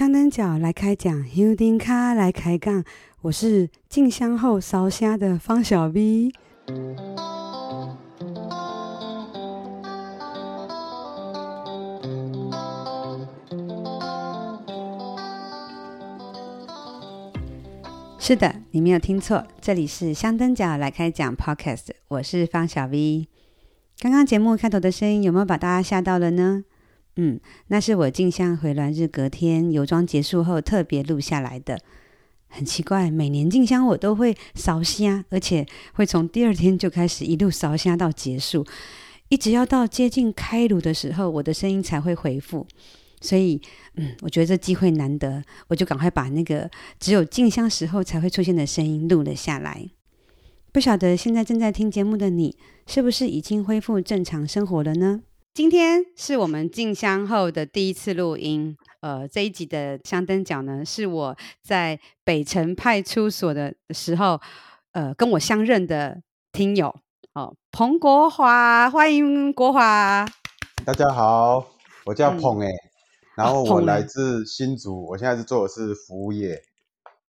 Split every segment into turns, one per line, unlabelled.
香灯脚来开讲，香灯脚来开杠。我是进香后烧香的方小 V。是的，你没有听错，这里是香灯脚来开讲 Podcast。我是方小 V。刚刚节目开头的声音有没有把大家吓到了呢？嗯，那是我进香回銮日隔天游庄结束后特别录下来的。很奇怪，每年进香我都会烧声，而且会从第二天就开始一路烧声到结束，一直要到接近开炉的时候，我的声音才会恢复。所以，嗯，我觉得这机会难得，我就赶快把那个只有进香时候才会出现的声音录了下来。不晓得现在正在听节目的你，是不是已经恢复正常生活了呢？今天是我们进香后的第一次录音，呃，这一集的香灯角呢，是我在北城派出所的时候，呃，跟我相认的听友，哦，彭国华，欢迎国华。
大家好，我叫彭哎、嗯，然后我来自新竹，我现在是做的是服务业，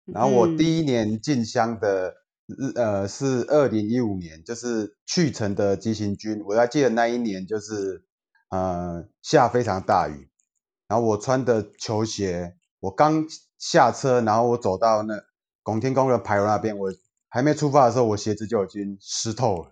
然后我第一年进香的。日呃是二零一五年，就是去程的急行军。我还记得那一年就是呃下非常大雨，然后我穿的球鞋，我刚下车，然后我走到那拱天宫的牌楼那边，我还没出发的时候，我鞋子就已经湿透了。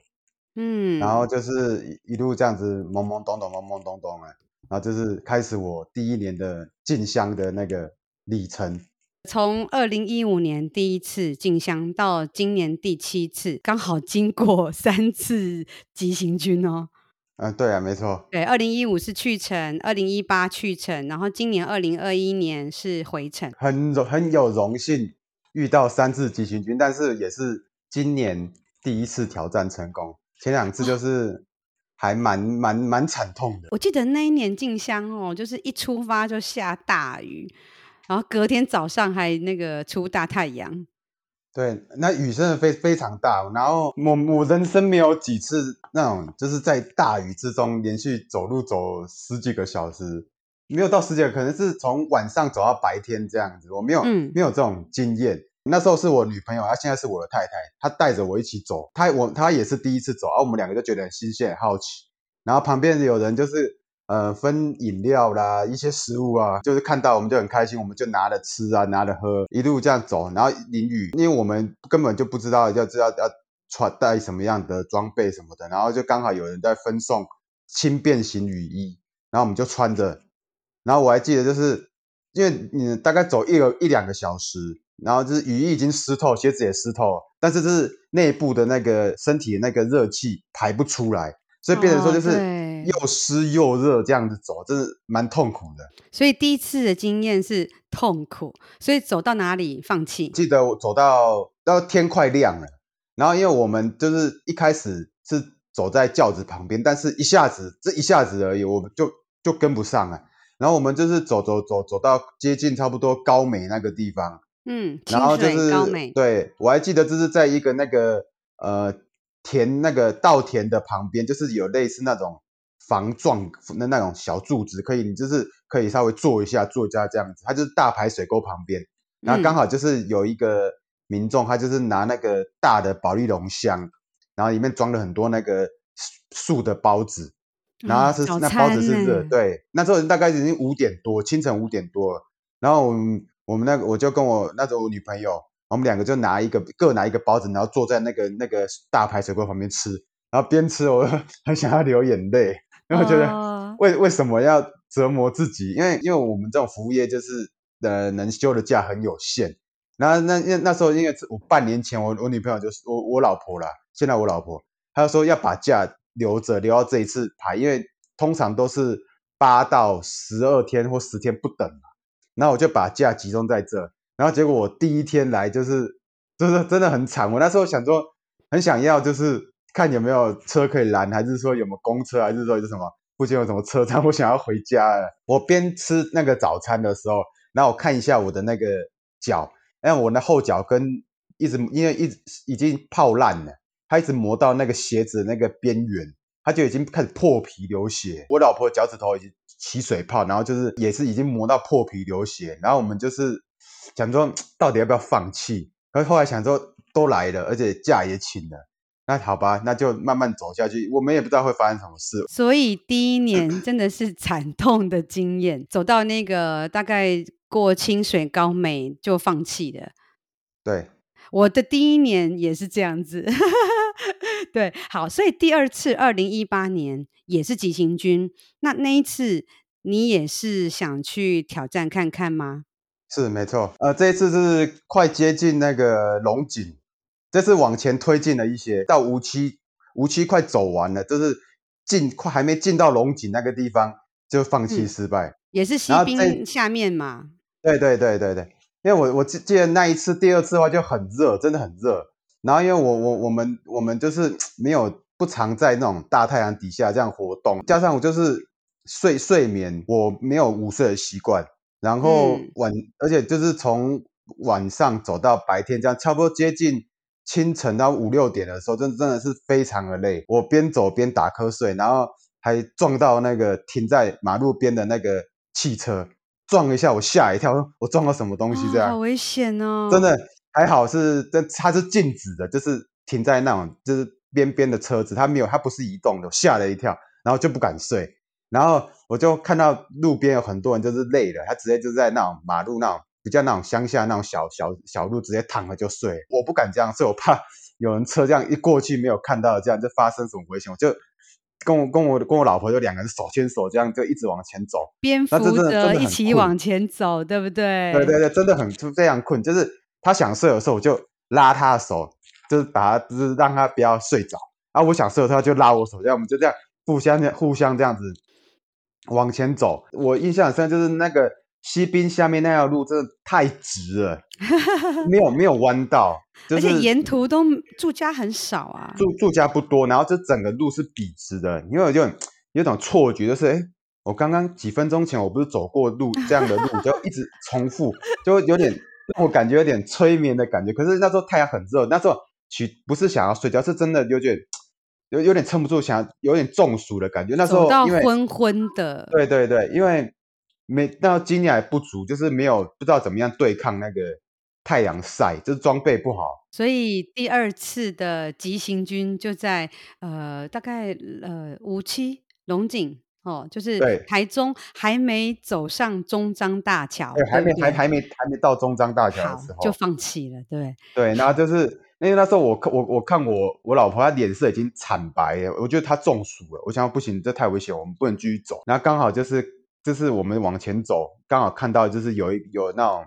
嗯，然后就是一路这样子懵懵懂懂，懵懵懂懂的，然后就是开始我第一年的进香的那个里程。
从二零一五年第一次进香到今年第七次，刚好经过三次急行军哦。
嗯，对啊，没错。
对，二零一五是去程，二零一八去程，然后今年二零二一年是回程。
很荣很有荣幸遇到三次急行军，但是也是今年第一次挑战成功。前两次就是还蛮蛮蛮惨痛的。
我记得那一年进香哦，就是一出发就下大雨。然后隔天早上还那个出大太阳，
对，那雨真的非非常大。然后我我人生没有几次那种就是在大雨之中连续走路走十几个小时，没有到十几个，可能是从晚上走到白天这样子。我没有、嗯、没有这种经验。那时候是我女朋友，她现在是我的太太，她带着我一起走，她我她也是第一次走，然、啊、我们两个就觉得很新鲜、很好奇。然后旁边有人就是。呃，分饮料啦，一些食物啊，就是看到我们就很开心，我们就拿着吃啊，拿着喝，一路这样走，然后淋雨，因为我们根本就不知道要知道要穿带什么样的装备什么的，然后就刚好有人在分送轻便型雨衣，然后我们就穿着，然后我还记得就是因为你大概走一个一两个小时，然后就是雨衣已经湿透，鞋子也湿透，但是就是内部的那个身体的那个热气排不出来，所以变成说就是。又湿又热，这样子走，真是蛮痛苦的。
所以第一次的经验是痛苦，所以走到哪里放弃？
记得我走到到天快亮了，然后因为我们就是一开始是走在轿子旁边，但是一下子这一下子而已，我们就就跟不上了。然后我们就是走走走走到接近差不多高美那个地方，
嗯，
然后就是高美。对，我还记得这是在一个那个呃田那个稻田的旁边，就是有类似那种。防撞的那种小柱子，可以，你就是可以稍微坐一下，坐一下这样子。它就是大排水沟旁边，然后刚好就是有一个民众，他就是拿那个大的保丽龙箱，然后里面装了很多那个素的包子，然后是、嗯、那包子是热，对，那时候大概已经五点多，清晨五点多了。然后我们我们那个我就跟我那时候我女朋友，我们两个就拿一个各拿一个包子，然后坐在那个那个大排水沟旁边吃，然后边吃我 很想要流眼泪。因为我觉得为为什么要折磨自己？因为因为我们这种服务业就是呃能休的假很有限。然后那那那时候因为我半年前我我女朋友就是我我老婆啦，现在我老婆她就说要把假留着留到这一次排，因为通常都是八到十二天或十天不等嘛。然后我就把假集中在这，然后结果我第一天来就是就是真的很惨。我那时候想说很想要就是。看有没有车可以拦，还是说有没有公车，还是说有什么附近有什么车站？我想要回家了。我边吃那个早餐的时候，然后我看一下我的那个脚，哎，我的后脚跟一直因为一直已经泡烂了，它一直磨到那个鞋子那个边缘，它就已经开始破皮流血。我老婆脚趾头已经起水泡，然后就是也是已经磨到破皮流血，然后我们就是想说到底要不要放弃，可是后来想说都来了，而且假也请了，那好吧，那就慢慢走下去，我们也不知道会发生什么事。
所以第一年真的是惨痛的经验，走到那个大概过清水高美就放弃了。
对，
我的第一年也是这样子。对，好，所以第二次二零一八年也是急行军，那那一次你也是想去挑战看看吗？
是没错，呃，这一次是快接近那个龙井，这是往前推进了一些，到无期，无期快走完了，就是进快还没进到龙井那个地方就放弃失败，
嗯、也是西滨下面嘛。
对对对对对，因为我我记记得那一次第二次的话就很热，真的很热。然后因为我我我们我们就是没有不常在那种大太阳底下这样活动，加上我就是睡睡眠我没有午睡的习惯，然后晚、嗯、而且就是从晚上走到白天这样，差不多接近清晨到五六点的时候，真的真的是非常的累。我边走边打瞌睡，然后还撞到那个停在马路边的那个汽车，撞一下我吓一跳，我撞到什么东西这样？哦、
好危险哦！
真的。还好是，这它是静止的，就是停在那种就是边边的车子，它没有，它不是移动的，吓了一跳，然后就不敢睡，然后我就看到路边有很多人就是累了，他直接就在那种马路那种比较那种乡下那种小小小路直接躺了就睡，我不敢这样睡，我怕 有人车这样一过去没有看到这样就发生什么危险，我就跟我跟我跟我老婆就两个人手牵手这样就一直往前走，
边扶着一起往前走，对不对？
对对对，真的很非常困，就是。他想睡的时候，我就拉他的手，就是把他，就是让他不要睡着。然后我想睡的时候，他就拉我手，这样我们就这样互相互相这样子往前走。我印象很深，就是那个西滨下面那条路真的太直了，没有没有弯道，就是、
而且沿途都住家很少啊，
住住家不多。然后这整个路是笔直的，因为我就有，有种错觉，就是哎，我刚刚几分钟前我不是走过路这样的路，就一直重复，就有点。我感觉有点催眠的感觉，可是那时候太阳很热，那时候其不是想要睡觉，是真的有点有有点撑不住，想要有点中暑的感觉。那时候因为
走到昏昏的，
对对对，因为没那经验还不足，就是没有不知道怎么样对抗那个太阳晒，就是装备不好。
所以第二次的急行军就在呃大概呃五七龙井。哦，就是台中还没走上中彰大桥，
对，还没还还没还没到中彰大桥的时候
就放弃了，对
对，然后就是因为那时候我我我看我我老婆她脸色已经惨白了，我觉得她中暑了，我想不行，这太危险，我们不能继续走。然后刚好就是就是我们往前走，刚好看到就是有一有那种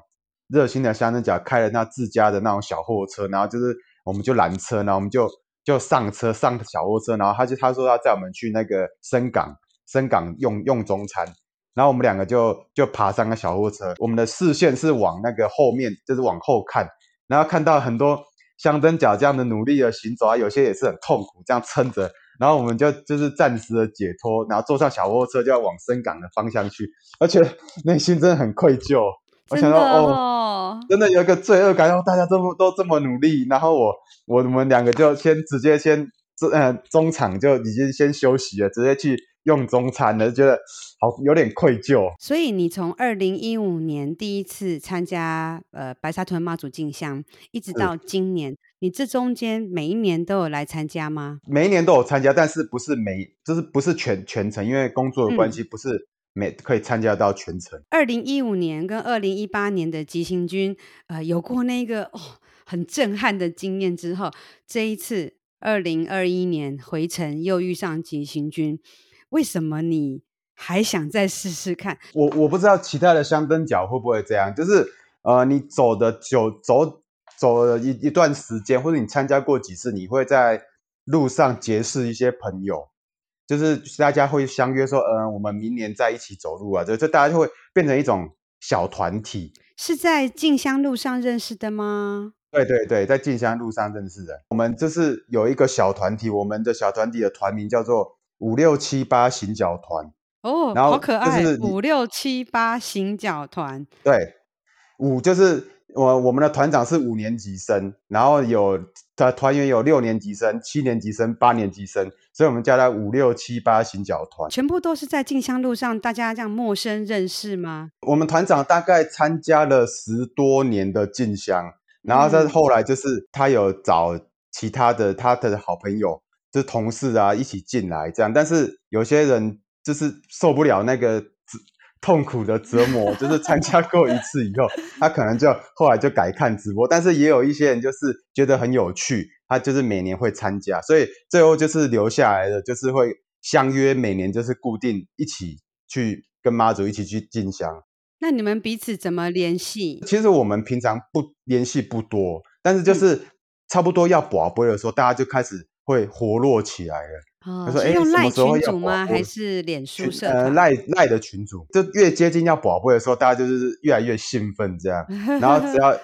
热心的香灯脚开了那自家的那种小货车，然后就是我们就拦车，然后我们就就上车上小货车，然后他就他说要载我们去那个深港。深港用用中餐，然后我们两个就就爬上个小货车，我们的视线是往那个后面，就是往后看，然后看到很多香灯脚这样的努力的行走啊，有些也是很痛苦，这样撑着，然后我们就就是暂时的解脱，然后坐上小货车就要往深港的方向去，而且内心真的很愧疚，
哦、
我想到哦，真的有一个罪恶感，大家这么都这么努力，然后我我们两个就先直接先这呃中场就已经先休息了，直接去。用中餐的，觉得好有点愧疚。
所以你从二零一五年第一次参加呃白沙屯妈祖进香，一直到今年，你这中间每一年都有来参加吗？
每一年都有参加，但是不是每就是不是全全程，因为工作的关系，不是每可以参加到全程。
二零一五年跟二零一八年的急行军，呃，有过那个哦很震撼的经验之后，这一次二零二一年回程又遇上急行军。为什么你还想再试试看？
我我不知道其他的香灯脚会不会这样，就是呃，你走的久，走走了一一段时间，或者你参加过几次，你会在路上结识一些朋友，就是大家会相约说，嗯、呃，我们明年再一起走路啊，就就大家就会变成一种小团体。
是在进香路上认识的吗？
对对对，在进香路上认识的。我们就是有一个小团体，我们的小团体的团名叫做。五六七八行脚团
哦，然后好可爱！五六七八行脚团，
对，五就是我我们的团长是五年级生，然后有团团员有六年级生、七年级生、八年级生，所以我们叫他五六七八行脚团。
全部都是在进香路上，大家这样陌生认识吗？
我们团长大概参加了十多年的进香，然后再后来就是他有找其他的他的好朋友，就是同事啊一起进来这样，但是有些人就是受不了那个。痛苦的折磨，就是参加过一次以后，他可能就后来就改看直播。但是也有一些人就是觉得很有趣，他就是每年会参加，所以最后就是留下来的，就是会相约每年就是固定一起去跟妈祖一起去进香。
那你们彼此怎么联系？
其实我们平常不联系不多，但是就是差不多要跋杯的时候，大家就开始会活络起来了。
哦，他说：“哎，用赖群组吗？还是脸书社？
呃，赖赖的群主，就越接近要宝贝的时候，大家就是越来越兴奋，这样。然后只 要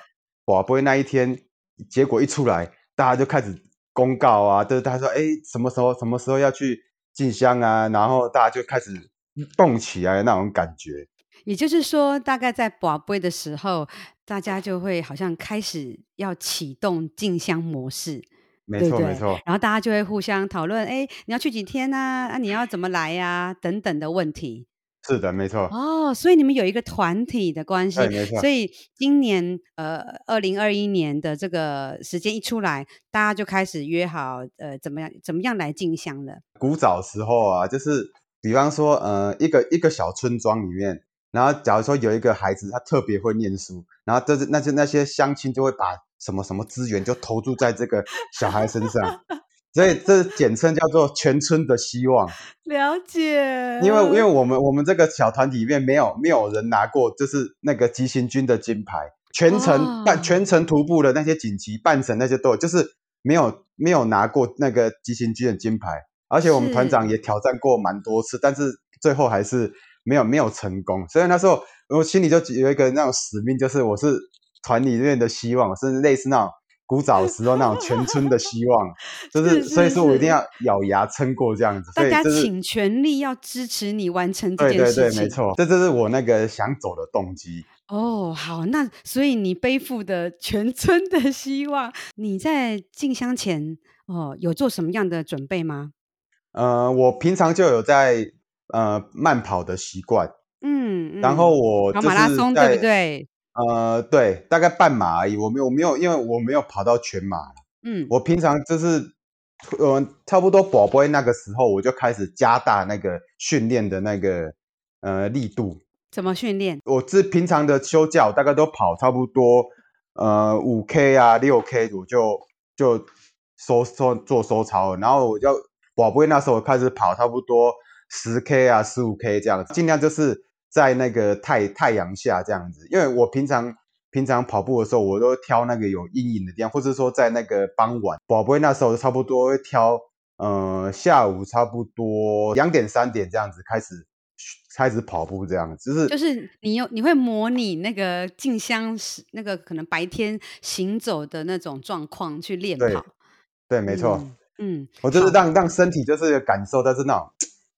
宝贝那一天结果一出来，大家就开始公告啊，就是大家说：哎，什么时候什么时候要去进香啊？然后大家就开始动起来那种感觉。
也就是说，大概在宝贝的时候，大家就会好像开始要启动进香模式。”
没错，没错。
然后大家就会互相讨论，哎，你要去几天呢？啊，啊，你要怎么来呀？等等的问题。
是的，没错。
哦，所以你们有一个团体的关系。
没错。
所以今年，呃，二零二一年的这个时间一出来，大家就开始约好，呃，怎么样，怎么样来进香了。
古早时候啊，就是比方说，呃，一个一个小村庄里面，然后假如说有一个孩子，他特别会念书，然后这是那些那些乡亲就会把。什么什么资源就投注在这个小孩身上，所以这简称叫做全村的希望。
了解。
因为因为我们我们这个小团体里面没有没有人拿过就是那个急行军的金牌，全程半、哦、全程徒步的那些锦旗半程那些都有，就是没有没有拿过那个急行军的金牌，而且我们团长也挑战过蛮多次，但是最后还是没有没有成功。所以那时候我心里就有一个那种使命，就是我是。团里面的希望，甚至类似那种古早时候那种全村的希望，就是，所以说我一定要咬牙撑过这样子。
大家请全力要支持你完成这件事情。
对对对，没错，这就是我那个想走的动机。
哦，好，那所以你背负的全村的希望，你在进香前哦有做什么样的准备吗？
呃，我平常就有在呃慢跑的习惯，
嗯，嗯
然后我跑
马拉松对不对？
呃，对，大概半马而已，我没有，我没有，因为我没有跑到全马。
嗯，
我平常就是，呃，差不多宝贝那个时候，我就开始加大那个训练的那个呃力度。
怎么训练？
我是平常的休假，我大概都跑差不多呃五 K 啊六 K，我就就收收做收操了，然后我就宝贝那时候我开始跑差不多十 K 啊十五 K 这样，尽量就是。在那个太太阳下这样子，因为我平常平常跑步的时候，我都挑那个有阴影的地方，或者说在那个傍晚，宝贝那时候差不多会挑，呃，下午差不多两点三点这样子开始开始跑步这样子，就是
就是你有你会模拟那个静香时那个可能白天行走的那种状况去练跑，
对，对，没。错，
嗯，嗯，
我就是让让身体就是感受到是那种。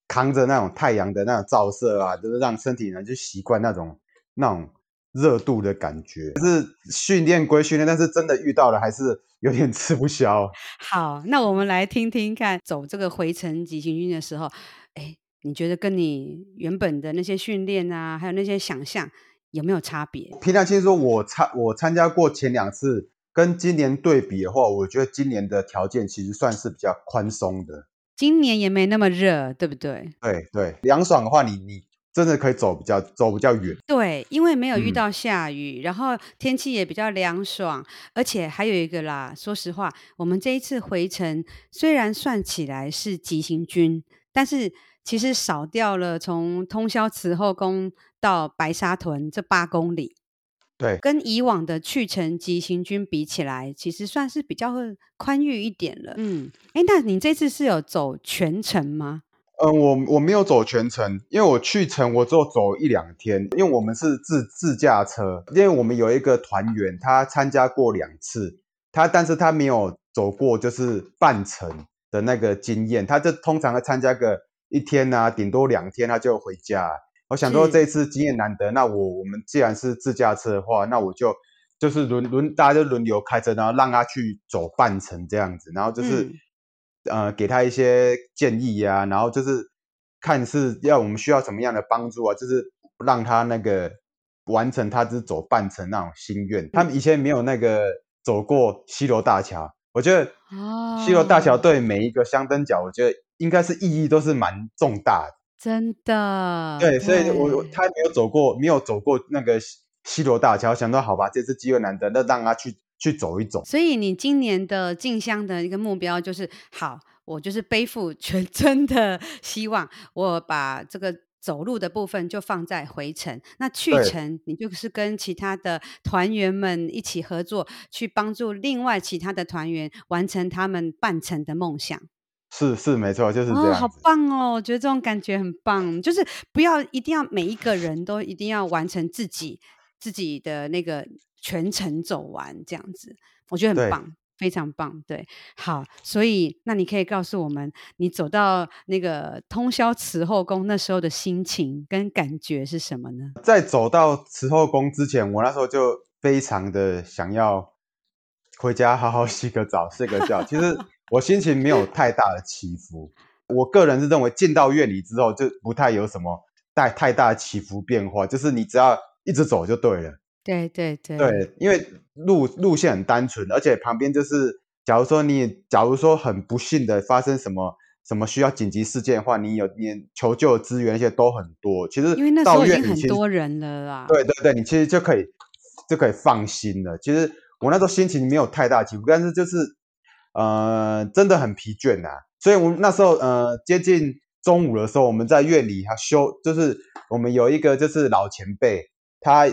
扛着那种太阳的那种照射啊，就是让身体呢就习惯那种那种热度的感觉。就是训练归训练，但是真的遇到了还是有点吃不消。
好，那我们来听听看，走这个回程急行军的时候，哎，你觉得跟你原本的那些训练啊，还有那些想象有没有差别？
平常心说，我参我参加过前两次，跟今年对比的话，我觉得今年的条件其实算是比较宽松的。
今年也没那么热，对不对？
对对，凉爽的话你，你你真的可以走比较走比较远。
对，因为没有遇到下雨，嗯、然后天气也比较凉爽，而且还有一个啦。说实话，我们这一次回程虽然算起来是急行军，但是其实少掉了从通宵慈后宫到白沙屯这八公里。
对，
跟以往的去程急行军比起来，其实算是比较宽裕一点了。嗯，哎，那你这次是有走全程吗？
嗯、呃，我我没有走全程，因为我去程我只有走一两天，因为我们是自自驾车，因为我们有一个团员，他参加过两次，他但是他没有走过就是半程的那个经验，他就通常会参加个一天啊，顶多两天他就回家。我想说这一次经验难得，那我我们既然是自驾车的话，那我就就是轮轮大家就轮流开车，然后让他去走半程这样子，然后就是、嗯、呃给他一些建议呀、啊，然后就是看是要我们需要什么样的帮助啊，就是让他那个完成他只走半程那种心愿。嗯、他们以前没有那个走过西罗大桥，我觉得西罗大桥对每一个香灯脚，我觉得应该是意义都是蛮重大的。
真的，
对，所以我他没有走过，没有走过那个西罗大桥，想到好吧，这次机会难得，那让他去去走一走。
所以你今年的进香的一个目标就是，好，我就是背负全村的 希望，我把这个走路的部分就放在回程，那去程你就是跟其他的团员们一起合作，去帮助另外其他的团员完成他们半程的梦想。
是是没错，就是这样。
哦，好棒哦！我觉得这种感觉很棒，就是不要一定要每一个人都一定要完成自己自己的那个全程走完这样子，我觉得很棒，非常棒。对，好，所以那你可以告诉我们，你走到那个通宵慈后宫那时候的心情跟感觉是什么呢？
在走到慈后宫之前，我那时候就非常的想要回家好好 洗个澡、睡个觉。其实。我心情没有太大的起伏，我个人是认为进到院里之后就不太有什么带太大的起伏变化，就是你只要一直走就对了。
对对对。
对，因为路路线很单纯，而且旁边就是，假如说你假如说很不幸的发生什么什么需要紧急事件的话，你有你求救的资源那些都很多。其实
因为那时候已经很多人了啦。
对对对，你其实就可以就可以放心了。其实我那时候心情没有太大起伏，但是就是。呃，真的很疲倦呐、啊，所以我们那时候呃接近中午的时候，我们在院里他休，就是我们有一个就是老前辈，他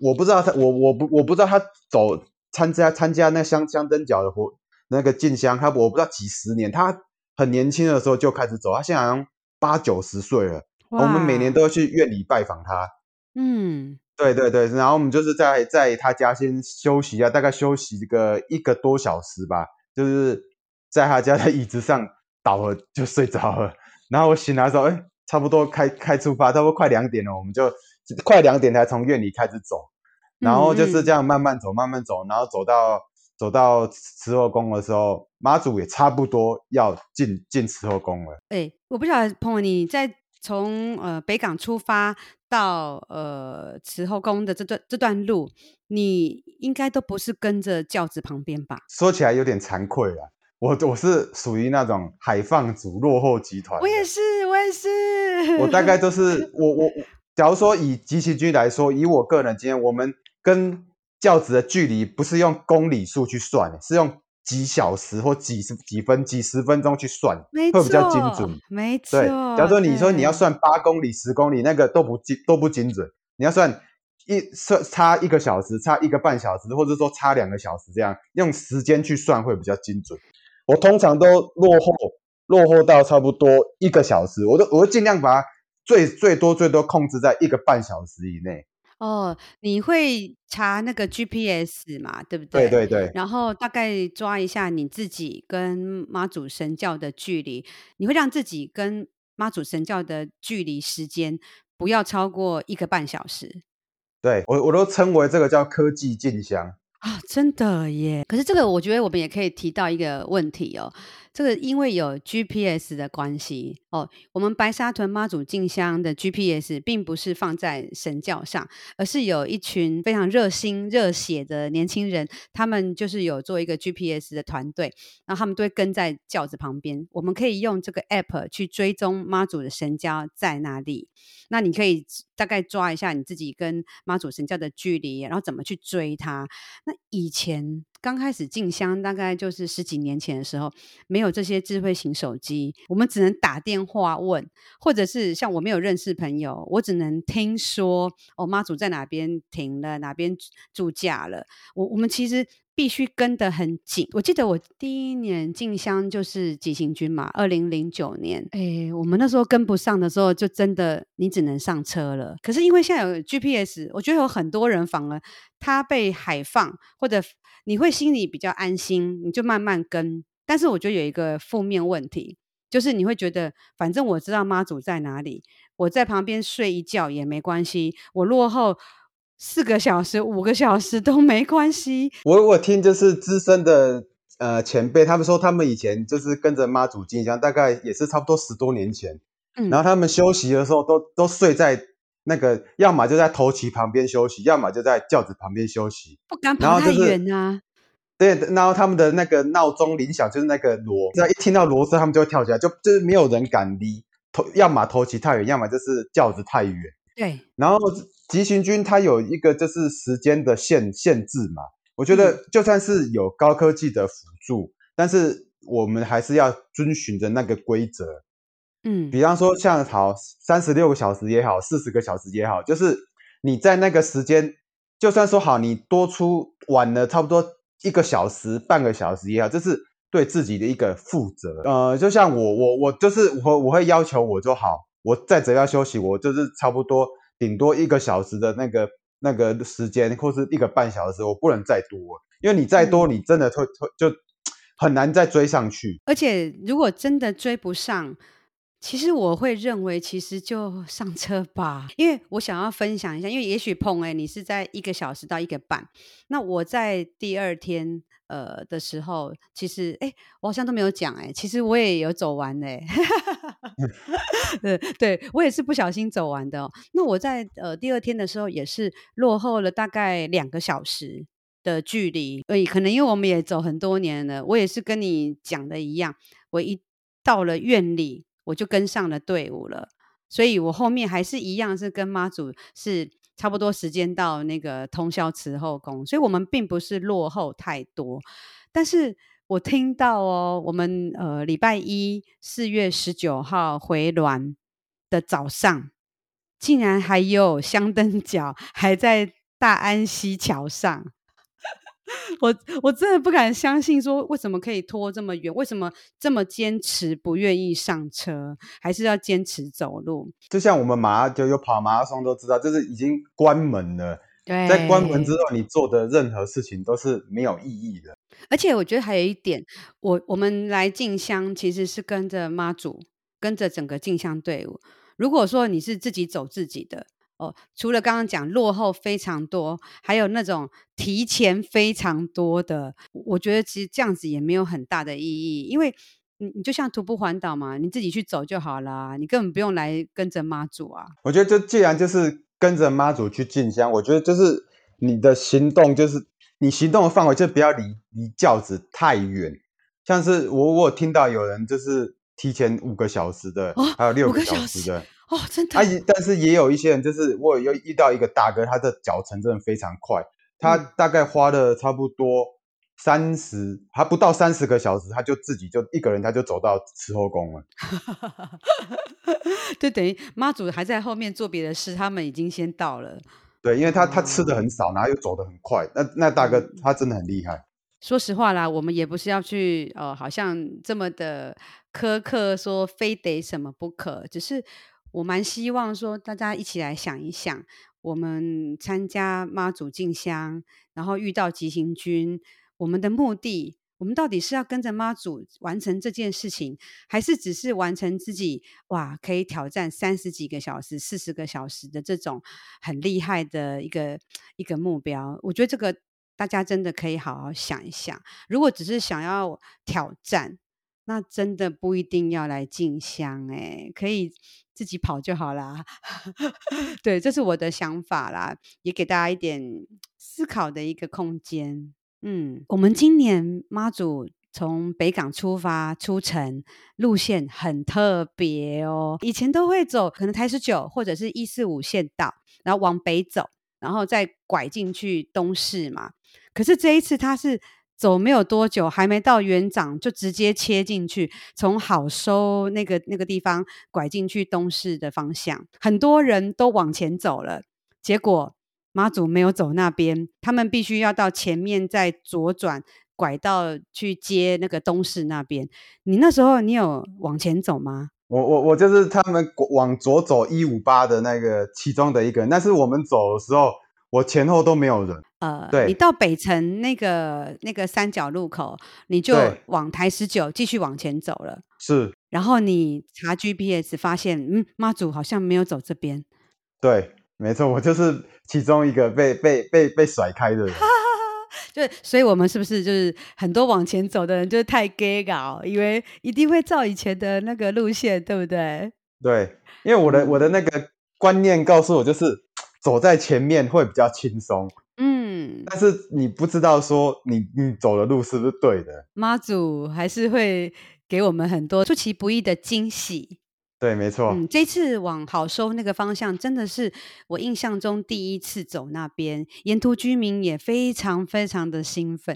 我不知道他我我不我不知道他走参加参加那香香灯脚的活那个进香，他我不知道几十年，他很年轻的时候就开始走，他现在好像八九十岁了，我们每年都要去院里拜访他。嗯，对对对，然后我们就是在在他家先休息一下，大概休息个一个多小时吧。就是在他家的椅子上倒了就睡着了，然后我醒来的时候，哎，差不多开开出发，差不多快两点了，我们就快两点才从院里开始走，然后就是这样慢慢走，慢慢走，然后走到走到慈后宫的时候，妈祖也差不多要进进慈后宫了。
哎，我不晓得朋友你在从呃北港出发到呃慈后宫的这段这段路。你应该都不是跟着轿子旁边吧？
说起来有点惭愧啊，我我是属于那种海放族落后集团。
我也是，我也是。
我大概都是 我我，假如说以集齐军来说，以我个人经验，我们跟轿子的距离不是用公里数去算，是用几小时或几十几分几十分钟去算，会比较精准。
没错。
对，假如说你说你要算八公里、十公里，那个都不精都不精准，你要算。一差差一个小时，差一个半小时，或者说差两个小时，这样用时间去算会比较精准。我通常都落后，落后到差不多一个小时，我都我会尽量把它最最多最多控制在一个半小时以内。
哦，你会查那个 GPS 嘛？对不对？
对对对。
然后大概抓一下你自己跟妈祖神教的距离，你会让自己跟妈祖神教的距离时间不要超过一个半小时。
对我，我都称为这个叫科技进香
啊，真的耶！可是这个，我觉得我们也可以提到一个问题哦。这个因为有 GPS 的关系哦，我们白沙屯妈祖进香的 GPS 并不是放在神轿上，而是有一群非常热心热血的年轻人，他们就是有做一个 GPS 的团队，然后他们都会跟在轿子旁边。我们可以用这个 App 去追踪妈祖的神轿在哪里。那你可以大概抓一下你自己跟妈祖神轿的距离，然后怎么去追它。那以前。刚开始进香，大概就是十几年前的时候，没有这些智慧型手机，我们只能打电话问，或者是像我没有认识朋友，我只能听说哦，妈祖在哪边停了，哪边住驾了。我我们其实必须跟得很紧。我记得我第一年进香就是急行军嘛，二零零九年，哎，我们那时候跟不上的时候，就真的你只能上车了。可是因为现在有 GPS，我觉得有很多人反而他被海放或者。你会心里比较安心，你就慢慢跟。但是我觉得有一个负面问题，就是你会觉得，反正我知道妈祖在哪里，我在旁边睡一觉也没关系。我落后四个小时、五个小时都没关系。
我我听就是资深的呃前辈，他们说他们以前就是跟着妈祖进香，大概也是差不多十多年前。嗯，然后他们休息的时候都都睡在那个，要么就在头旗旁边休息，要么就在轿子旁边休息，
不敢跑太远啊。
对，然后他们的那个闹钟铃响就是那个锣，只要一听到锣声，他们就会跳起来，就就是没有人敢离头，要么头旗太远，要么就是轿子太远。
对，
然后急行军它有一个就是时间的限限制嘛，我觉得就算是有高科技的辅助，嗯，但是我们还是要遵循着那个规则。
嗯，
比方说像好三十六个小时也好，四十个小时也好，就是你在那个时间，就算说好你多出晚了差不多一个小时、半个小时也好，这是对自己的一个负责。呃，就像我我我就是我我会要求我就好，我再怎样休息，我就是差不多顶多一个小时的那个那个时间，或是一个半小时，我不能再多，因为你再多，你真的会会就很难再追上去。
而且如果真的追不上。其实我会认为，其实就上车吧，因为我想要分享一下，因为也许碰哎，你是在一个小时到一个半，那我在第二天呃的时候，其实哎，我好像都没有讲哎，其实我也有走完哎，对对，我也是不小心走完的哦。那我在呃第二天的时候也是落后了大概两个小时的距离，所以可能因为我们也走很多年了，我也是跟你讲的一样，我一到了院里。我就跟上了队伍了，所以我后面还是一样是跟妈祖是差不多时间到那个通宵慈后宫，所以我们并不是落后太多。但是我听到哦，我们呃礼拜一四月十九号回銮的早上，竟然还有香灯脚 还在大安溪桥上。我我真的不敢相信，说为什么可以拖这么远？为什么这么坚持不愿意上车，还是要坚持走路？
就像我们马拉就有跑马拉松都知道，就是已经关门了。
对，
在关门之后，你做的任何事情都是没有意义的。
而且我觉得还有一点，我我们来进香其实是跟着妈祖，跟着整个进香队伍。如果说你是自己走自己的。哦，除了刚刚讲落后非常多，还有那种提前非常多的，我觉得其实这样子也没有很大的意义，因为你你就像徒步环岛嘛，你自己去走就好了，你根本不用来跟着妈祖啊。
我觉得就既然就是跟着妈祖去进香，我觉得就是你的行动就是你行动的范围就不要离离轿子太远，像是我我有听到有人就是提前五个小时的，哦、还有六个小时的。
哦，真的。
啊，但是也有一些人，就是我有遇到一个大哥，他的脚程真的非常快，他大概花了差不多三十，还不到三十个小时，他就自己就一个人，他就走到慈后宫了。
就等于妈祖还在后面做别的事，他们已经先到了。
对，因为他他吃的很少，然后又走得很快，那那大哥他真的很厉害。
说实话啦，我们也不是要去呃，好像这么的苛刻，说非得什么不可，只是。我蛮希望说，大家一起来想一想，我们参加妈祖进香，然后遇到急行军，我们的目的，我们到底是要跟着妈祖完成这件事情，还是只是完成自己哇可以挑战三十几个小时、四十个小时的这种很厉害的一个一个目标？我觉得这个大家真的可以好好想一想。如果只是想要挑战，那真的不一定要来进香诶，可以自己跑就好啦。对，这是我的想法啦，也给大家一点思考的一个空间。嗯，我们今年妈祖从北港出发出城，路线很特别哦。以前都会走可能台十九或者是一四五线道，然后往北走，然后再拐进去东势嘛。可是这一次他是。走没有多久，还没到园长，就直接切进去，从好收那个那个地方拐进去东市的方向。很多人都往前走了，结果妈祖没有走那边，他们必须要到前面再左转，拐到去接那个东市那边。你那时候你有往前走吗？
我我我就是他们往左走一五八的那个其中的一个，但是我们走的时候。我前后都没有人。
呃，对，你到北城那个那个三角路口，你就往台十九继续往前走了。
是。
然后你查 GPS 发现，嗯，妈祖好像没有走这边。
对。没错，我就是其中一个被被被被甩开的人。
就所以，我们是不是就是很多往前走的人，就是太 gay 搞，以为一定会照以前的那个路线，对不对？
对，因为我的我的那个观念告诉我，就是走在前面会比较轻松。嗯，但是你不知道说你你走的路是不是对的。
妈祖还是会给我们很多出其不意的惊喜。
对，没错。
嗯，这次往好收那个方向，真的是我印象中第一次走那边，沿途居民也非常非常的兴奋。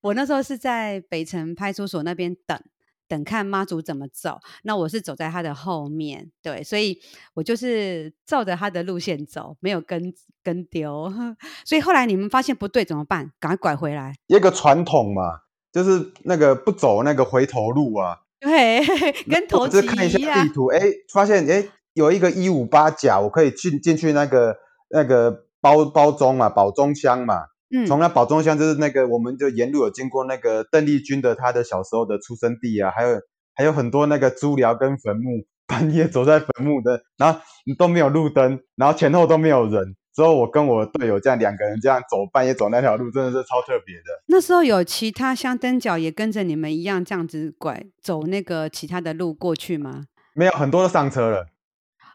我那时候是在北城派出所那边等，等看妈祖怎么走。那我是走在他的后面，对，所以我就是照着他的路线走，没有跟跟丢。所以后来你们发现不对怎么办？赶快拐回来。
一个传统嘛，就是那个不走那个回头路啊。
对，跟头一样。
看一下地图，哎，发现哎有一个一五八甲，我可以进进去那个那个包包中嘛，保中箱嘛。嗯，从那宝中乡就是那个，我们就沿路有经过那个邓丽君的她的小时候的出生地啊，还有还有很多那个猪寮跟坟墓，半夜走在坟墓的，然后都没有路灯，然后前后都没有人。之后我跟我队友这样两个人这样走，半夜走那条路真的是超特别的。
那时候有其他香灯脚也跟着你们一样这样子拐走那个其他的路过去吗？
没有，很多都上车了。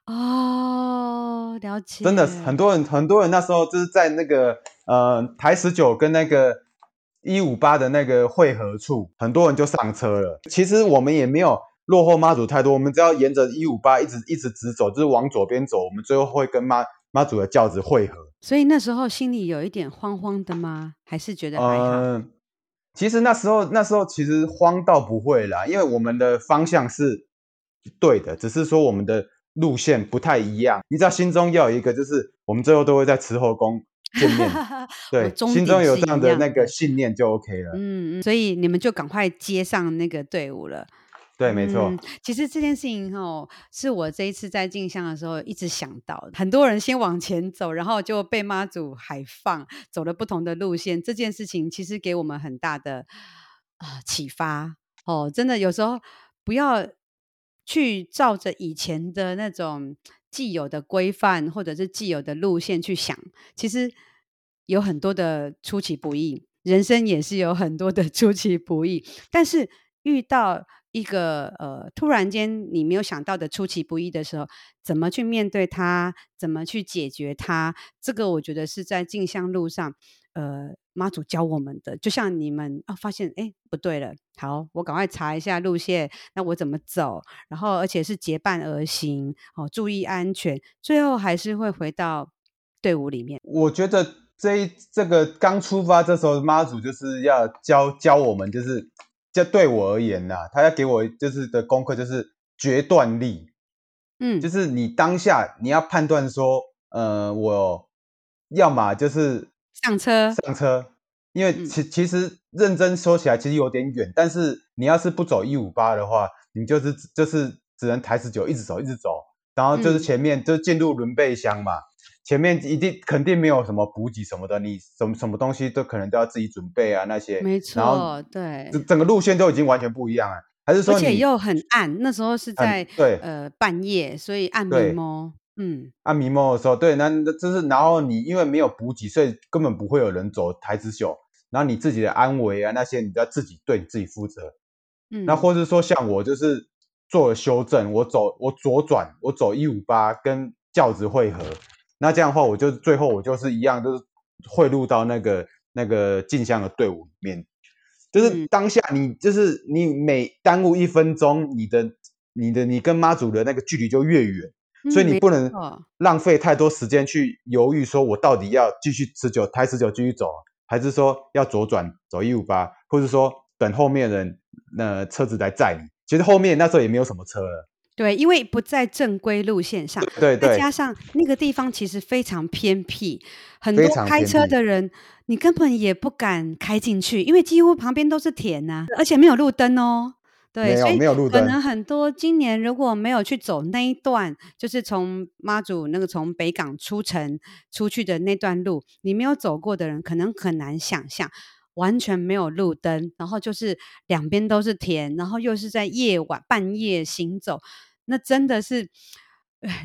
哦，了解。
真的很多人，很多人那时候就是在那个呃台十九跟那个一五八的那个汇合处，很多人就上车了。其实我们也没有落后妈祖太多，我们只要沿着一五八一直一直直走，就是往左边走，我们最后会跟妈。妈祖的轿子汇合，
所以那时候心里有一点慌慌的吗？还是觉得还好？
呃，其实那时候那时候其实慌倒不会啦，因为我们的方向是对的，只是说我们的路线不太一样。你知道，心中要有一个，就是我们最后都会在慈后宫见面，对，心中有这样的那个信念就 OK 了。
嗯嗯，所以你们就赶快接上那个队伍了。
对，没错。
嗯，其实这件事情哦，是我这一次在进香的时候一直想到的。很多人先往前走，然后就被妈祖海放，走了不同的路线。这件事情其实给我们很大的啊启发哦。真的，有时候不要去照着以前的那种既有的规范或者是既有的路线去想，其实有很多的出其不意，人生也是有很多的 出其不意。但是遇到一个呃，突然间你没有想到的出其不意的时候，怎么去面对它？怎么去解决它？这个我觉得是在进香路上，呃，妈祖教我们的。就像你们啊、哦，发现哎不对了，好，我赶快查一下路线，那我怎么走？然后而且是结伴而行，哦，注意安全，最后还是会回到队伍里面。
我觉得这一这个刚出发这时候，妈祖就是要教教我们，就是。这对我而言呐、啊，他要给我就是的功课就是决断力，嗯，就是你当下你要判断说，呃，我要么就是
上车
上车，因为其其实认真说起来其实有点远，但是你要是不走一五八的话，你就是就是只能抬十九一直走一直走，然后就是前面就进入轮备箱嘛。前面一定肯定没有什么补给什么的，你什么什么东西都可能都要自己准备啊，那些
没错，然后对，
整整个路线都已经完全不一样了，还是说？
而且又很暗，那时候是在对呃半夜，所以暗迷蒙，嗯，
暗迷蒙的时候，对，那就是然后你因为没有补给，所以根本不会有人走台子秀，然后你自己的安危啊那些，你都要自己对你自己负责，嗯，那或者说像我就是做了修正，我走我左转，我走一五八跟轿子汇合。那这样的话，我就最后我就是一样，就是汇入到那个那个进香的队伍里面，就是当下你就是你每耽误一分钟，你的你的你跟妈祖的那个距离就越远，所以你不能浪费太多时间去犹豫，说我到底要继续持久抬持久继续走，还是说要左转走一五八，或者说等后面的人那车子来载你。其实后面那时候也没有什么车了。
对，因为不在正规路线上，
对对，
再加上那个地方其实非常偏僻，很多开车的人你根本也不敢开进去，因为几乎旁边都是田呐、啊，而且没有路灯哦。对，所以可能很多今年如果没有去走那一段，就是从妈祖那个从北港出城出去的那段路，你没有走过的人，可能很难想象。完全没有路灯，然后就是两边都是田，然后又是在夜晚半夜行走，那真的是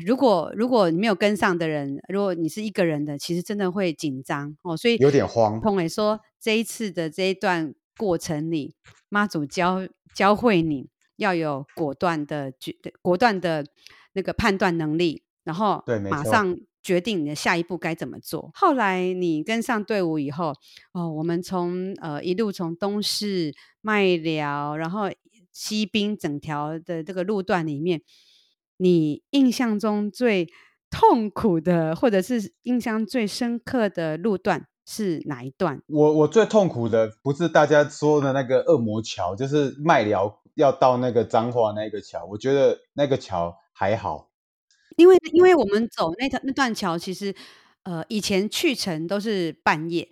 如果如果你没有跟上的人，如果你是一个人的，其实真的会紧张哦，所以
有点慌。
澎伟说，这一次的这一段过程里，妈祖教教会你要有果断的决果断的那个判断能力，然后对，马上决定你的下一步该怎么做。后来你跟上队伍以后，哦，我们从呃一路从东市麦寮，然后西滨整条的这个路段里面。你印象中最痛苦的，或者是印象最深刻的路段是哪一段？
我我最痛苦的不是大家说的那个恶魔桥，就是麦寮要到那个彰化那个桥。我觉得那个桥还好，
因为因为我们走那条那段桥，其实呃以前去程都是半夜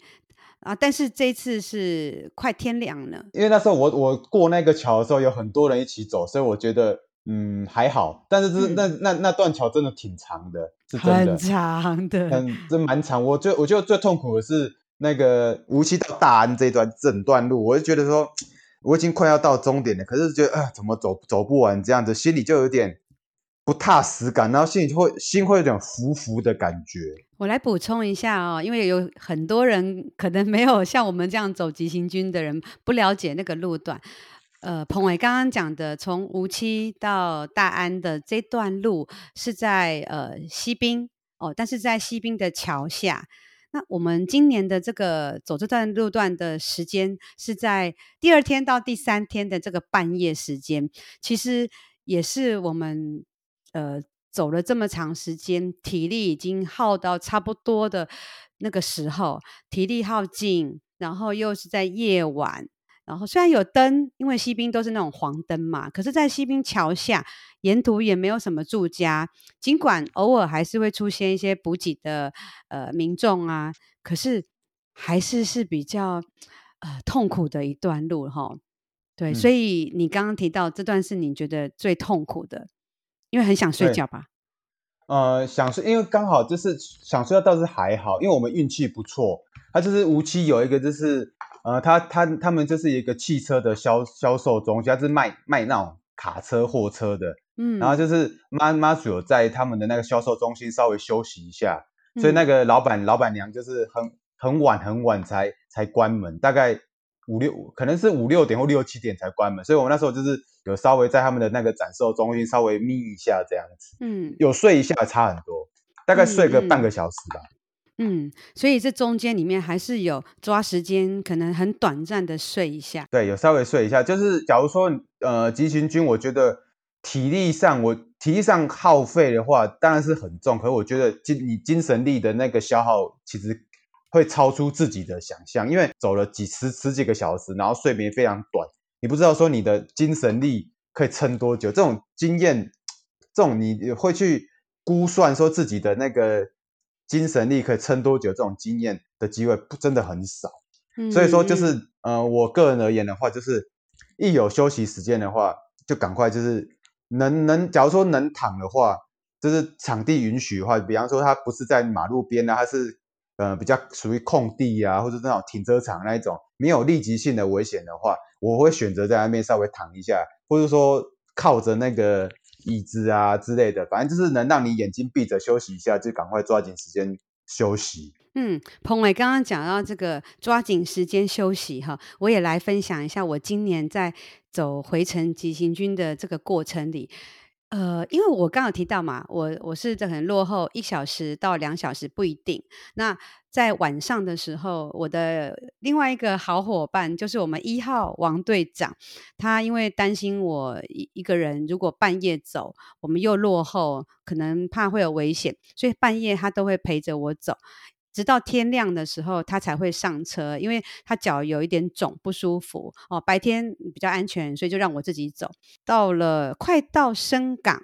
啊，但是这次是快天亮了。
因为那时候我我过那个桥的时候，有很多人一起走，所以我觉得。嗯，还好，但是这、嗯、那那那段桥真的挺长的，是真的，
很长的，
嗯，真蛮长。我最我觉得最痛苦的是那个无锡到大安这一段整段路，我就觉得说 我已经快要到终点了，可是觉得啊、呃，怎么走走不完这样子，心里就有点不踏实感，然后心里就会心会有点浮浮的感觉。
我来补充一下哦，因为有很多人可能没有像我们这样走急行军的人，不了解那个路段。呃，彭伟刚刚讲的从无锡到大安的这段路是在呃西滨哦，但是在西滨的桥下。那我们今年的这个走这段路段的时间是在第二天到第三天的这个半夜时间，其实也是我们呃走了这么长时间，体力已经耗到差不多的那个时候，体力耗尽，然后又是在夜晚。然后虽然有灯，因为西滨都是那种黄灯嘛，可是，在西滨桥下沿途也没有什么住家，尽管偶尔还是会出现一些补给的呃民众啊，可是还是是比较呃痛苦的一段路哈。对，嗯、所以你刚刚提到这段是你觉得最痛苦的，因为很想睡觉吧？
呃，想睡，因为刚好就是想睡觉倒是还好，因为我们运气不错，他就是无锡有一个就是。呃，他他他们就是一个汽车的销销售中心，他是卖卖那种卡车货车的，嗯，然后就是妈妈祖有在他们的那个销售中心稍微休息一下，嗯、所以那个老板老板娘就是很很晚很晚才才关门，大概五六可能是五六点或六七点才关门，所以我们那时候就是有稍微在他们的那个展售中心稍微眯一下这样子，嗯，有睡一下差很多，大概睡个半个小时吧。嗯
所以这中间里面还是有抓时间，可能很短暂的睡一下。
对，有稍微睡一下。就是假如说，呃，急行军，我觉得体力上我体力上耗费的话，当然是很重。可是我觉得精你精神力的那个消耗，其实会超出自己的想象。因为走了几十十几个小时，然后睡眠非常短，你不知道说你的精神力可以撑多久。这种经验，这种你会去估算说自己的那个。精神力可以撑多久？这种经验的机会不真的很少，嗯、所以说就是呃，我个人而言的话，就是一有休息时间的话，就赶快就是能能，假如说能躺的话，就是场地允许的话，比方说它不是在马路边啊，它是呃比较属于空地啊，或者那种停车场那一种没有立即性的危险的话，我会选择在那边稍微躺一下，或者说靠着那个。椅子啊之类的，反正就是能让你眼睛闭着休息一下，就赶快抓紧时间休息。
嗯，彭伟刚刚讲到这个抓紧时间休息哈，我也来分享一下我今年在走回程急行军的这个过程里。呃，因为我刚有提到嘛，我我是这很落后一小时到两小时不一定。那在晚上的时候，我的另外一个好伙伴就是我们一号王队长，他因为担心我一一个人如果半夜走，我们又落后，可能怕会有危险，所以半夜他都会陪着我走。直到天亮的时候，他才会上车，因为他脚有一点肿，不舒服哦。白天比较安全，所以就让我自己走。到了快到深港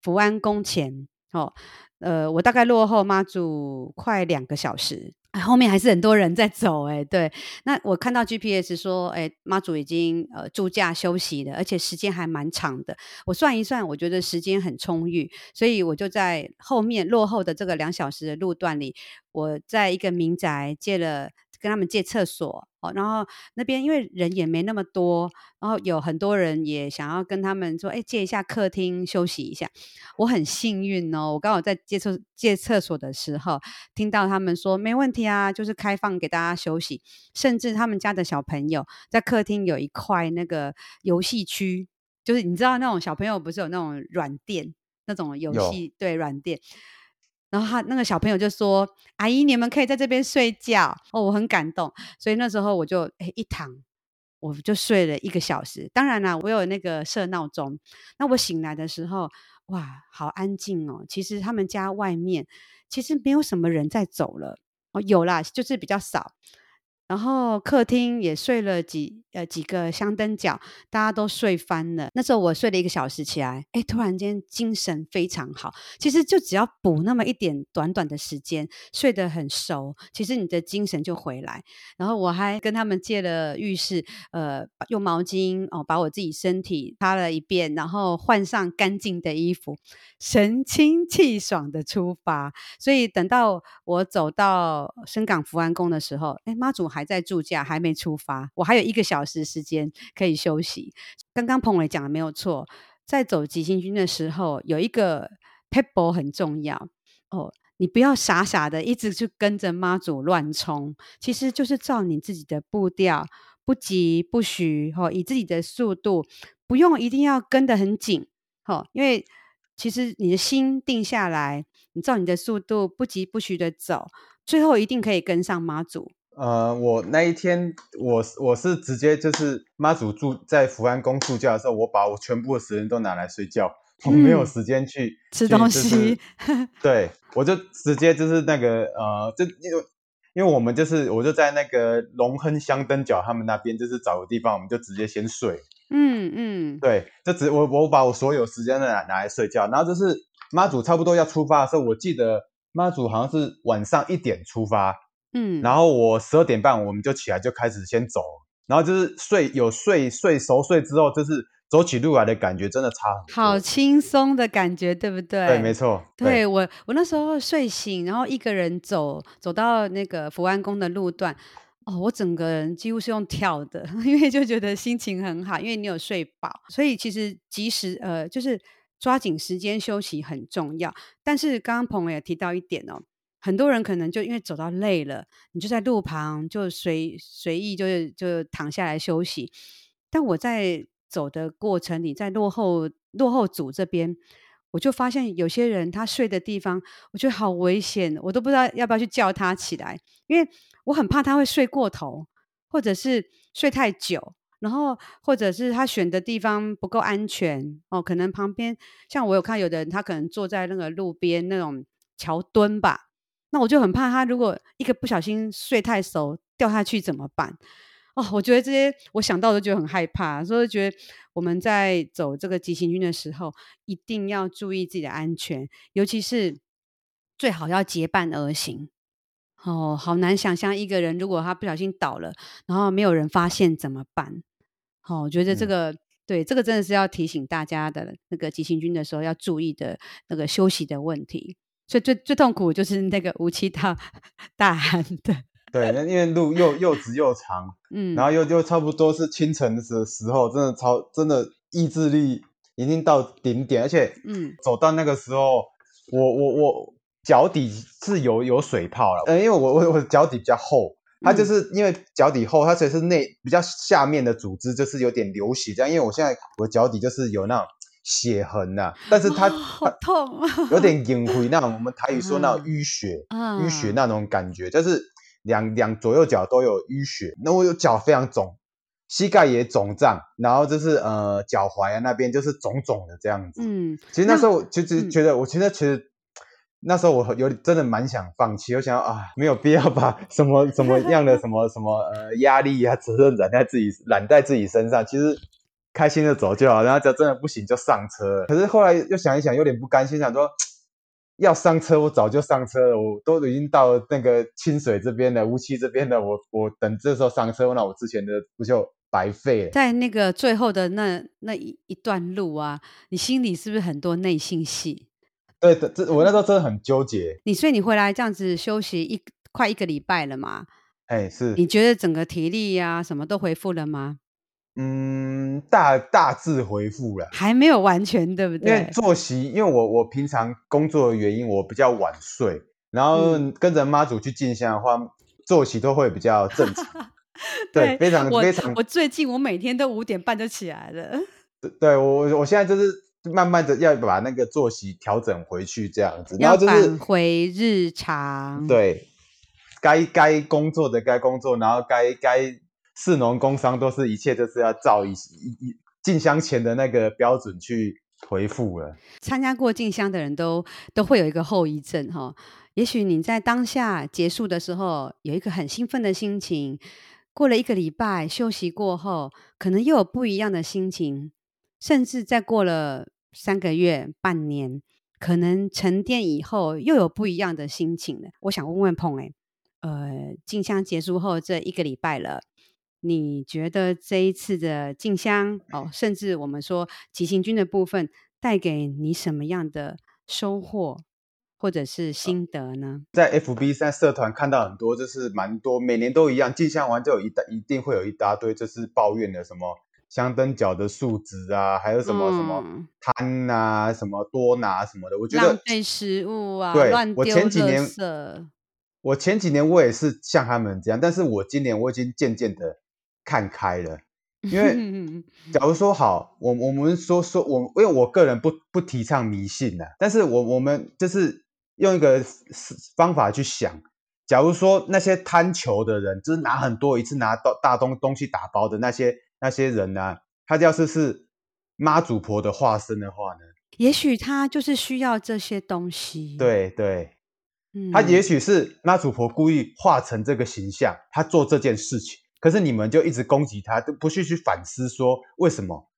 福安宫前哦，呃，我大概落后妈祖快两个小时。后面还是很多人在走，哎，对。那我看到 GPS 说，哎，妈祖已经呃住驾休息了，而且时间还蛮长的。我算一算，我觉得时间很充裕，所以我就在后面落后的这个两小时的路段里，我在一个民宅借了跟他们借厕所哦，然后那边因为人也没那么多，然后有很多人也想要跟他们说，哎，借一下客厅休息一下。我很幸运哦，我刚好在借厕借厕所的时候，听到他们说没问题啊，就是开放给大家休息，甚至他们家的小朋友在客厅有一块那个游戏区，就是你知道那种小朋友不是有那种软垫那种游戏，对，软垫。然后他那个小朋友就说：“阿姨，你们可以在这边睡觉哦。”我很感动，所以那时候我就诶一躺，我就睡了一个小时。当然啦，我有那个设闹钟。那我醒来的时候，哇，好安静哦。其实他们家外面其实没有什么人在走了哦，有啦，就是比较少。然后客厅也睡了几呃几个香灯脚，大家都睡翻了。那时候我睡了一个小时起来，哎，突然间精神非常好。其实就只要补那么一点短短的时间，睡得很熟，其实你的精神就回来。然后我还跟他们借了浴室，呃，用毛巾哦把我自己身体擦了一遍，然后换上干净的衣服，神清气爽的出发。所以等到我走到深港福安宫的时候，哎，妈祖。还在驻驾，还没出发，我还有一个小时时间可以休息。刚刚彭伟讲的没有错，在走急行军的时候，有一个撇步很重要哦，你不要傻傻的一直去跟着妈祖乱冲，其实就是照你自己的步调，不急不徐，哈、哦，以自己的速度，不用一定要跟得很紧，哈、哦，因为其实你的心定下来，你照你的速度，不急不徐的走，最后一定可以跟上妈祖。
呃，我那一天，我我是直接就是妈祖住在福安宫驻驾的时候，我把我全部的时间都拿来睡觉，我没有时间去、嗯、
吃东西。
就是、对，我就直接就是那个呃，就因为因为我们就是我就在那个龙亨香灯角他们那边，就是找个地方，我们就直接先睡。嗯嗯，对，就只我我把我所有时间都拿拿来睡觉，然后就是妈祖差不多要出发的时候，我记得妈祖好像是晚上一点出发。嗯，然后我十二点半我们就起来就开始先走，然后就是睡有睡睡熟睡之后，就是走起路来的感觉真的差很多，
好轻松的感觉，对不对？
对，没错。
对，对我我那时候睡醒，然后一个人走走到那个福安宫的路段，哦，我整个人几乎是用跳的，因为就觉得心情很好，因为你有睡饱，所以其实及时呃就是抓紧时间休息很重要。但是刚刚朋友也提到一点哦。很多人可能就因为走到累了，你就在路旁就随随意就是就躺下来休息。但我在走的过程里，在落后落后组这边，我就发现有些人他睡的地方，我觉得好危险，我都不知道要不要去叫他起来，因为我很怕他会睡过头，或者是睡太久，然后或者是他选的地方不够安全哦，可能旁边像我有看有的人，他可能坐在那个路边那种桥墩吧。那我就很怕他，如果一个不小心睡太熟掉下去怎么办？哦，我觉得这些我想到都觉得很害怕，所以觉得我们在走这个急行军的时候，一定要注意自己的安全，尤其是最好要结伴而行。哦，好难想象一个人如果他不小心倒了，然后没有人发现怎么办？哦，我觉得这个、嗯、对这个真的是要提醒大家的，那个急行军的时候要注意的那个休息的问题。所以最最痛苦就是那个无期到大寒的，
对，那因为路又又直又长，嗯，然后又又差不多是清晨的时时候，真的超真的意志力已经到顶点，而且，嗯，走到那个时候，我我我脚底是有有水泡了，嗯，因为我我我脚底比较厚，它就是因为脚底厚，它所以是内比较下面的组织就是有点流血这样，因为我现在我脚底就是有那种。血痕呐、啊，但是它、哦、好痛，有点隐晦那种，我们台语说那种淤血，淤、嗯、血那种感觉，就是两两左右脚都有淤血。那我有脚非常肿，膝盖也肿胀，然后就是呃脚踝啊那边就是肿肿的这样子。嗯，其实那时候我其实觉得，我其实其实那时候我有真的蛮想放弃，我想啊没有必要把什么什么样的什么什么呃压力啊责任揽在自己揽在自己身上，其实。开心的走就好，然后就真的不行就上车。可是后来又想一想，有点不甘心，想说要上车，我早就上车了，我都已经到那个清水这边了，乌溪这边了，我我等这时候上车，那我之前的不就白费了？在
那个最后的那那一一段路啊，你心里是不是很多内心戏？
对的，这我那时候真的很纠结。
你所以你回来这样子休息一快一个礼拜了嘛？
哎，是。
你觉得整个体力呀、啊，什么都恢复了吗？
嗯，大大致回复了，
还没有完全，对不对？
因为作息，因为我我平常工作的原因，我比较晚睡，然后跟着妈祖去进香的话，嗯、作息都会比较正常。对，非常非常。
我最近我每天都五点半就起来了。
对，对我我现在就是慢慢的要把那个作息调整回去，这样子，然后就是
返回日常。
对，该该工作的该工作，然后该该。士农工商都是一切都是要照一一一进香前的那个标准去回复了。
参加过进香的人都都会有一个后遗症哈，也许你在当下结束的时候有一个很兴奋的心情，过了一个礼拜休息过后，可能又有不一样的心情，甚至再过了三个月、半年，可能沉淀以后又有不一样的心情了。我想问问鹏哎，呃，进香结束后这一个礼拜了。你觉得这一次的进香哦，甚至我们说急行军的部分，带给你什么样的收获或者是心得呢？
在 FB 在社团看到很多，就是蛮多，每年都一样，进香完就有一大一定会有一大堆，就是抱怨的什么香灯脚的数值啊，还有什么什么贪啊，什么多拿什么的，我觉得
浪费食物啊，
对，
乱丢
我前几年，我前几年我也是像他们这样，但是我今年我已经渐渐的。看开了，因为假如说好，我我们说说我，因为我个人不不提倡迷信的，但是我我们就是用一个方法去想，假如说那些贪求的人，就是拿很多一次拿到大东东西打包的那些那些人呢、啊，他要是是妈祖婆的化身的话呢，
也许他就是需要这些东西，
对对，他也许是妈祖婆故意化成这个形象，他做这件事情。可是你们就一直攻击他，都不去去反思说为什么？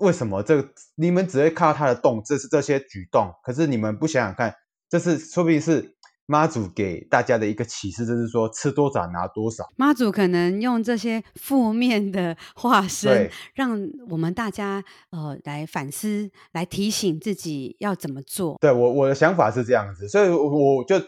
为什么这个？你们只会看到他的动，这是这些举动。可是你们不想想看，这是说不定是妈祖给大家的一个启示，就是说吃多少拿多少。
妈祖可能用这些负面的化身，让我们大家呃来反思，来提醒自己要怎么做。
对，我我的想法是这样子，所以我就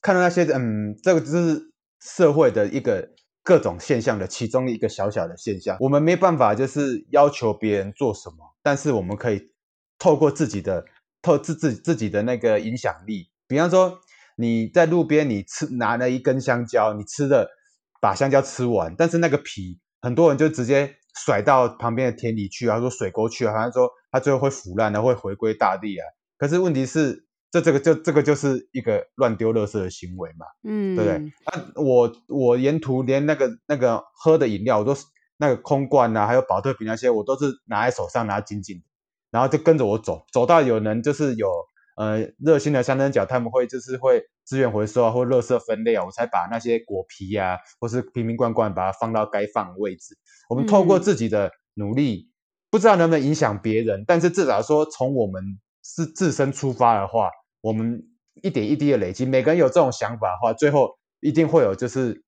看到那些嗯，这个就是社会的一个。各种现象的其中一个小小的现象，我们没办法就是要求别人做什么，但是我们可以透过自己的透自自自己的那个影响力，比方说你在路边你吃拿了一根香蕉，你吃的把香蕉吃完，但是那个皮很多人就直接甩到旁边的田里去啊，说水沟去啊，好像说它最后会腐烂的，会回归大地啊。可是问题是。这这个就这个就是一个乱丢垃圾的行为嘛，嗯，对不对？啊，我我沿途连那个那个喝的饮料，我都是那个空罐啊，还有保特瓶那些，我都是拿在手上拿紧紧的，然后就跟着我走，走到有人就是有呃热心的香灯脚，他们会就是会资源回收啊，或垃圾分类啊，我才把那些果皮啊，或是瓶瓶罐罐把它放到该放的位置。我们透过自己的努力，嗯，不知道能不能影响别人，但是至少说从我们是自身出发的话。我们一点一滴的累积，每个人有这种想法的话，最后一定会有就是，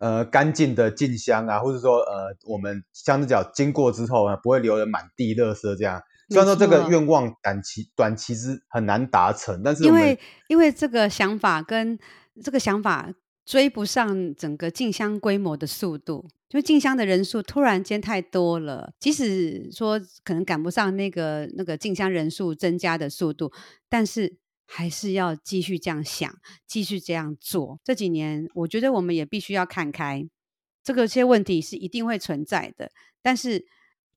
呃，干净的进香啊，或者说呃，我们香子脚经过之后呢，不会留的满地垃圾这样。虽然说这个愿望短期短期之很难达成，但是
因为因为这个想法跟这个想法追不上整个进香规模的速度，就进香的人数突然间太多了，即使说可能赶不上那个那个进香人数增加的速度，但是还是要继续这样想，继续这样做。这几年，我觉得我们也必须要看开，这个些问题是一定会存在的，但是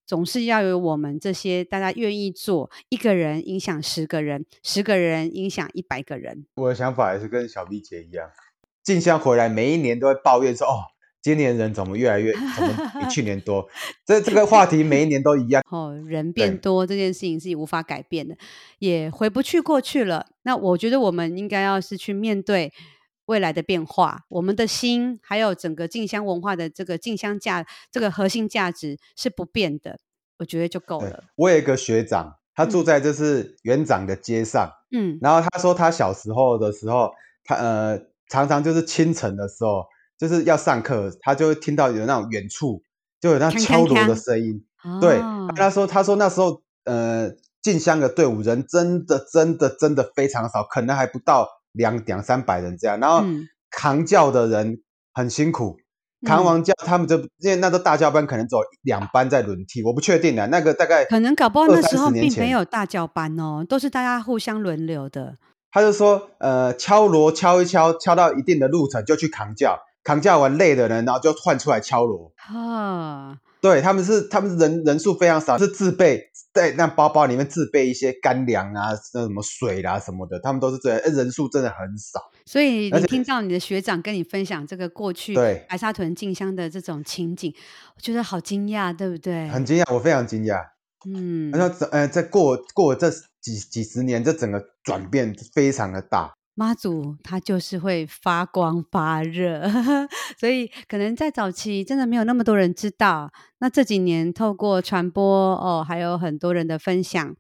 总是要有我们这些大家愿意做，一个人影响十个人，十个人影响一百个人。
我的想法也是跟小 B 姐一样。进香回来，每一年都会抱怨说：“哦，今年人怎么越来越，怎么比 去年多？”这这个话题每一年都一样。
哦，人变多这件事情是无法改变的，也回不去过去了。那我觉得我们应该要是去面对未来的变化，我们的心还有整个进香文化的这个进香价，这个核心价值是不变的，我觉得就够了。
我有一个学长，他住在就是园长的街上，嗯，然后他说他小时候的时候，他呃。常常就是清晨的时候，就是要上课，他就会听到有那种远处就有那敲锣的声音。看看看对，哦、他说他说那时候呃进香的队伍人真的真的真的非常少，可能还不到两两三百人这样。然后扛轿的人很辛苦。扛完轿，他们就因为那个大教班可能走两班在轮替，我不确定的，那个大概
可能搞不好那时候并没有大教班哦，都是大家互相轮流的。
他就说，呃，敲锣敲一敲，敲到一定的路程就去扛轿，扛轿完累的人，然后就换出来敲锣。
啊，
对，他们是他们人人数非常少，是自备在那包包里面自备一些干粮啊，那什么水啦、啊、什么的，他们都是这样，人数真的很少。
所以你听到你的学长跟你分享这个过去对白沙屯进香的这种情景，我觉得好惊讶，对不对？
很惊讶，我非常惊讶。
嗯，
然后呃，在过过这几几十年，这整个转变非常的大。
妈祖他就是会发光发热，所以可能在早期真的没有那么多人知道。那这几年透过传播哦，还有很多人的分享，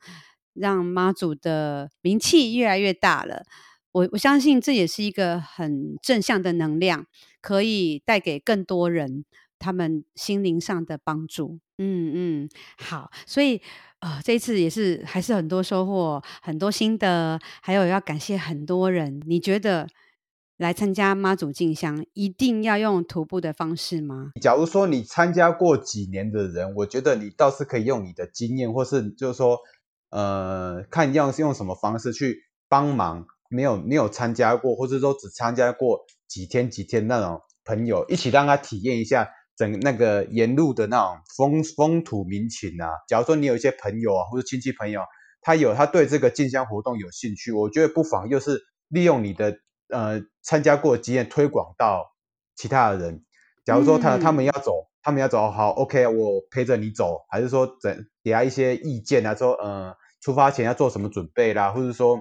让妈祖的名气越来越大了。我我相信这也是一个很正向的能量，可以带给更多人他们心灵上的帮助。嗯嗯，好，所以呃，这一次也是还是很多收获，很多心得，还有要感谢很多人。你觉得来参加妈祖进香一定要用徒步的方式吗？
假如说你参加过几年的人，我觉得你倒是可以用你的经验，或是就是说呃，看要用什么方式去帮忙没有没有参加过，或者说只参加过几天几天那种朋友，一起让他体验一下。整那个沿路的那种风风土民情啊，假如说你有一些朋友啊，或者亲戚朋友，他有他对这个进香活动有兴趣，我觉得不妨又是利用你的呃参加过的经验推广到其他的人。假如说他他们要走，他们要走，好，OK，我陪着你走，还是说整给他一些意见啊，说呃出发前要做什么准备啦，或者说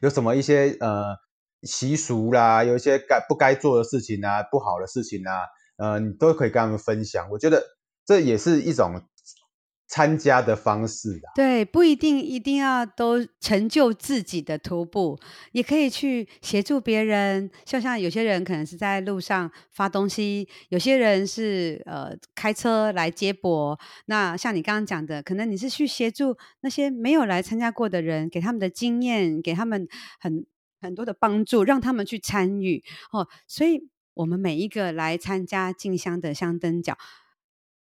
有什么一些呃习俗啦，有一些该不该做的事情啊，不好的事情啊。呃，你都可以跟他们分享，我觉得这也是一种参加的方式啊。
对，不一定一定要都成就自己的徒步，也可以去协助别人。就像有些人可能是在路上发东西，有些人是呃开车来接驳。那像你刚刚讲的，可能你是去协助那些没有来参加过的人，给他们的经验，给他们很很多的帮助，让他们去参与哦。所以。我们每一个来参加进香的香灯脚，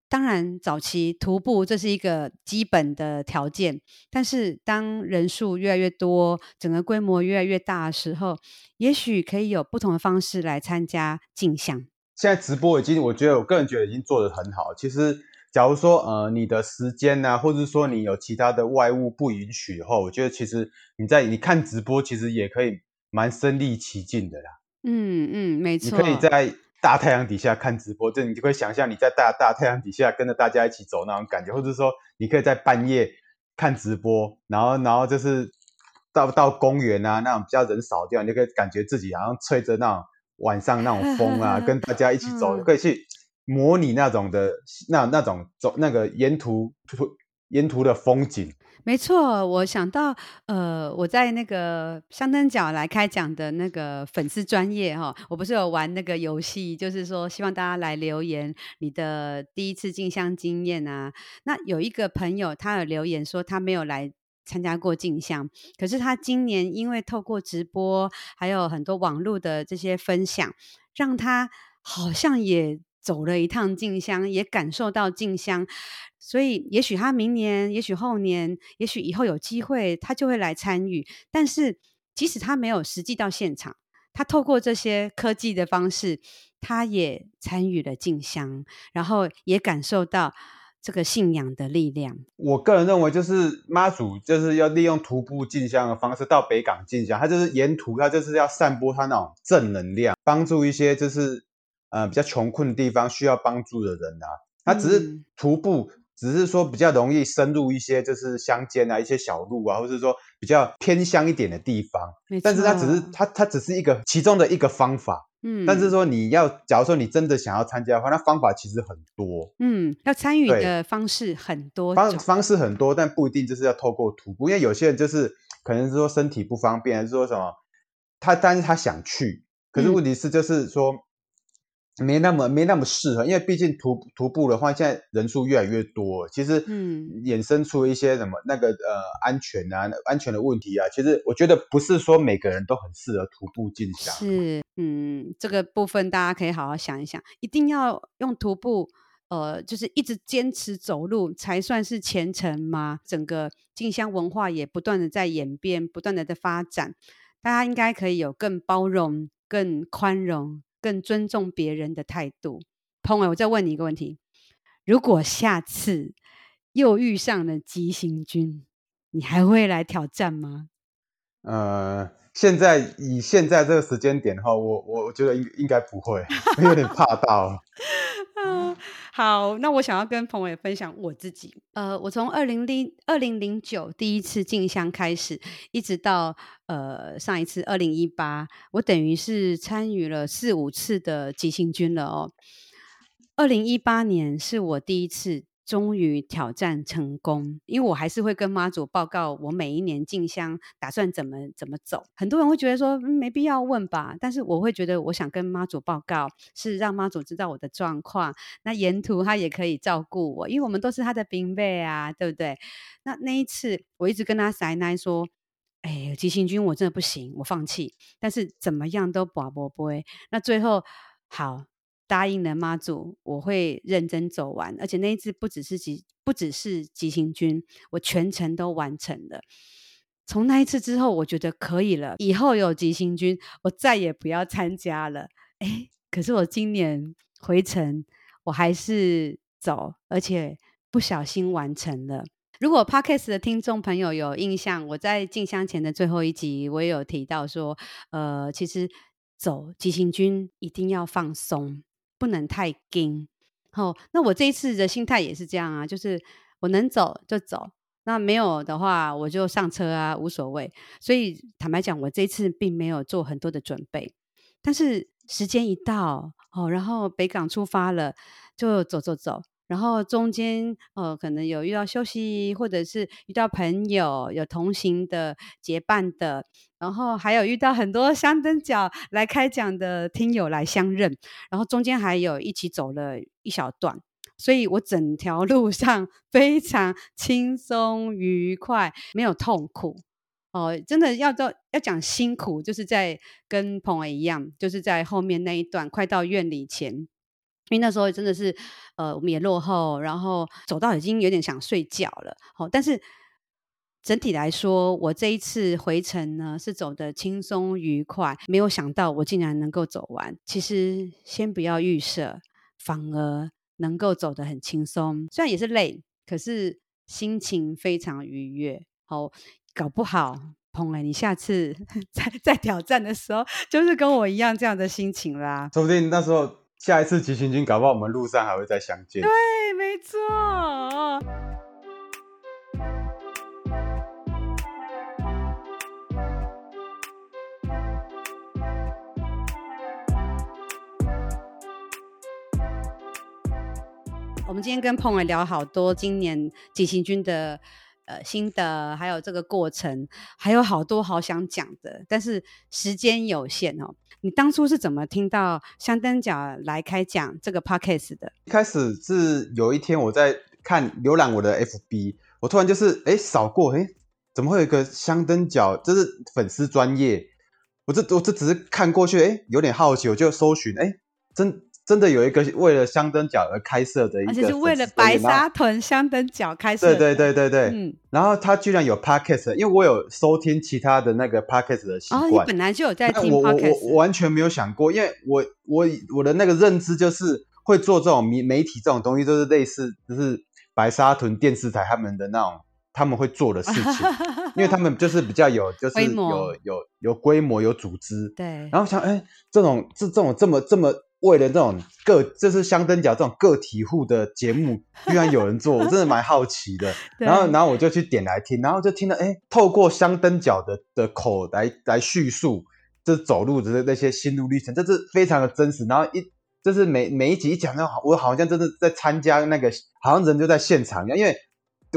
当然早期徒步这是一个基本的条件，但是当人数越来越多，整个规模越来越大的时候，也许可以有不同的方式来参加进香。
现在直播已经，我觉得我个人觉得已经做得很好。其实，假如说呃你的时间呢、啊，或者说你有其他的外物不允许的话，我觉得其实你在你看直播，其实也可以蛮身临其境的啦。
嗯嗯，没错。
你可以在大太阳底下看直播，就你就可以想象你在大大太阳底下跟着大家一起走那种感觉，或者说你可以在半夜看直播，然后然后就是到到公园啊那种比较人少的地方，你就可以感觉自己好像吹着那种晚上那种风啊，跟大家一起走，嗯、可以去模拟那种的那那种走那个沿途沿途的风景。
没错，我想到，呃，我在那个香灯角来开讲的那个粉丝专业哈，我不是有玩那个游戏，就是说希望大家来留言你的第一次进香经验啊。那有一个朋友他有留言说他没有来参加过进香，可是他今年因为透过直播还有很多网络的这些分享，让他好像也走了一趟进香，也感受到进香。所以，也许他明年，也许后年，也许以后有机会，他就会来参与。但是，即使他没有实际到现场，他透过这些科技的方式，他也参与了进香，然后也感受到这个信仰的力量。
我个人认为，就是妈祖就是要利用徒步进香的方式到北港进香，他就是沿途他就是要散播他那种正能量，帮助一些就是呃比较穷困的地方需要帮助的人啊。他只是徒步。嗯只是说比较容易深入一些，就是乡间啊，一些小路啊，或者说比较偏乡一点的地方。但是它只是它它只是一个其中的一个方法。嗯。但是说你要，假如说你真的想要参加的话，那方法其实很多。
嗯，要参与的方式很多。
方方式很多，但不一定就是要透过徒步，因为有些人就是可能是说身体不方便，还是说什么他，但是他想去，可是问题是就是说。嗯没那么没那么适合，因为毕竟徒徒步的话，现在人数越来越多，其实嗯，衍生出一些什么那个呃安全啊安全的问题啊，其实我觉得不是说每个人都很适合徒步进香。
是，嗯，这个部分大家可以好好想一想，一定要用徒步，呃，就是一直坚持走路才算是虔诚吗？整个进香文化也不断的在演变，不断的在发展，大家应该可以有更包容、更宽容。更尊重别人的态度，鹏伟，我再问你一个问题：如果下次又遇上了急行军，你还会来挑战吗？
呃，现在以现在这个时间点的话，我我觉得应应该不会，有点怕到。
嗯，好，那我想要跟彭伟分享我自己。呃，我从二零零二零零九第一次进香开始，一直到呃上一次二零一八，我等于是参与了四五次的急行军了哦。二零一八年是我第一次。终于挑战成功，因为我还是会跟妈祖报告我每一年进香打算怎么怎么走。很多人会觉得说，嗯，没必要问吧，但是我会觉得我想跟妈祖报告，是让妈祖知道我的状况，那沿途他也可以照顾我，因为我们都是他的兵辈啊，对不对？那那一次我一直跟他塞奶说，哎，急行军我真的不行，我放弃，但是怎么样都跋不过，那最后好。答应了妈祖，我会认真走完，而且那一次不只是急，不只是急行军，我全程都完成了。从那一次之后，我觉得可以了，以后有急行军，我再也不要参加了。诶，可是我今年回程，我还是走，而且不小心完成了。如果 Podcast 的听众朋友有印象，我在进香前的最后一集，我也有提到说，呃，其实走急行军一定要放松。不能太紧，好、哦，那我这一次的心态也是这样啊，就是我能走就走，那没有的话我就上车啊，无所谓。所以坦白讲，我这一次并没有做很多的准备，但是时间一到，哦，然后北港出发了，就走走走。然后中间呃，可能有遇到休息，或者是遇到朋友，有同行的结伴的，然后还有遇到很多相灯脚来开讲的听友来相认，然后中间还有一起走了一小段，所以我整条路上 非常轻松愉快，没有痛苦哦、真的要到要讲辛苦，就是在跟鹏伟一样，就是在后面那一段快到院里前。因为那时候真的是，呃，我们也落后，然后走到已经有点想睡觉了。好，但是整体来说，我这一次回程呢是走得轻松愉快，没有想到我竟然能够走完。其实先不要预设，反而能够走得很轻松，虽然也是累，可是心情非常愉悦。好，搞不好鹏伟，你下次 在在挑战的时候，就是跟我一样这样的心情啦。
说不定那时候。下一次急行军，搞不好我们路上还会再相见。
对，没错。我们今天跟朋友聊好多今年急行军的呃心得，还有这个过程，还有好多好想讲的，但是时间有限哦。你当初是怎么听到香灯角来开讲这个 podcast 的？
一开始是有一天我在看浏览我的 FB，我突然就是哎扫过，哎怎么会有一个香灯角？这是粉丝专业，我这我这只是看过去，哎有点好奇，我就搜寻，哎真。真的有一个为了香灯角而开设的一个，而且是
为了白沙屯香灯角开设。
对对对对对，嗯，然后他居然有 podcast，因为我有收听其他的那个 podcast 的习惯。哦，你本来就有在听 podcast。我我我完全没有想过，因为我我我的那个认知就是会做这种媒媒体这种东西，就是类似就是白沙屯电视台他们的那种他们会做的事情，因为他们就是比较有就是有有有，有规模有组织。对，然后想哎，这种这这种这么这么。为了这种个，就是香灯脚这种个体户的节目，居然有人做，我真的蛮好奇的。然后，然后我就去点来听，然后就听到，哎，透过香灯脚的的口来来叙述，这走路的那些心路历程，这是非常的真实。然后一，就是每每一集一讲到，我好像真的在参加那个，好像人就在现场一样，因为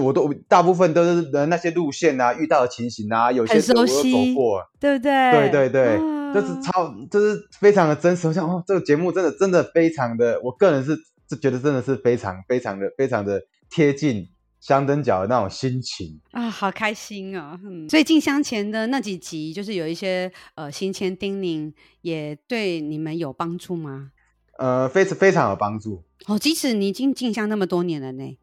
我都大部分都是那些路线啊，遇到的情形啊，有些我都走过，
对不对？
对对对。啊就是超，就是非常的真实。我想哦，这个节目真的真的非常的，我个人是是觉得真的是非常非常的非常的贴近香灯脚的那种心情
啊，好开心哦！嗯，所以进香前的那几集，就是有一些呃行前叮咛，也对你们有帮助吗？
呃，非常非常有帮助。
哦，即使你已经进香那么多年了呢。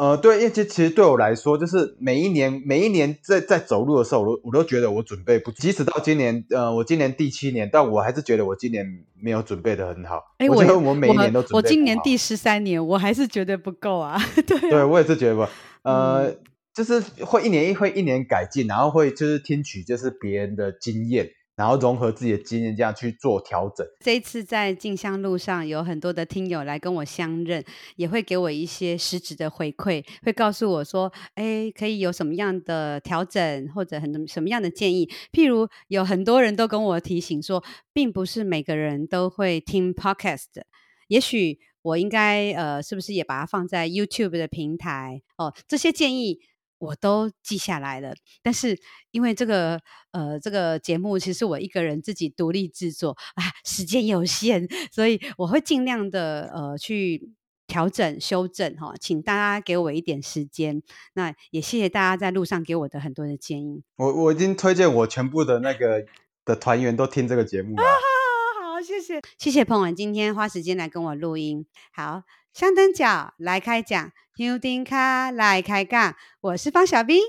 呃，对，因为其实其实对我来说，就是每一年每一年在在走路的时候，我都我都觉得我准备不足。即使到今年，呃，我今年第七年，但我还是觉得我今年没有准备的很好。哎，我觉得我每一年都准备。
我今年第十三年，我还是觉得不够啊。对啊，
对我也是觉得不，呃，嗯、就是会一年一会一年改进，然后会就是听取就是别人的经验。然后融合自己的经验，这样去做调整。
这一次在进香路上，有很多的听友来跟我相认，也会给我一些实质的回馈，会告诉我说：“哎，可以有什么样的调整，或者很什么样的建议。”譬如有很多人都跟我提醒说，并不是每个人都会听 Podcast，也许我应该呃，是不是也把它放在 YouTube 的平台？哦，这些建议。我都记下来了，但是因为这个呃这个节目其实我一个人自己独立制作啊，时间有限，所以我会尽量的呃去调整修正哈，请大家给我一点时间。那也谢谢大家在路上给我的很多的建议。
我我已经推荐我全部的那个的团员都听这个节目了。啊，
好，好，谢谢谢谢朋友今天花时间来跟我录音。好，香灯脚来开讲。牛丁卡来开杠，我是方小兵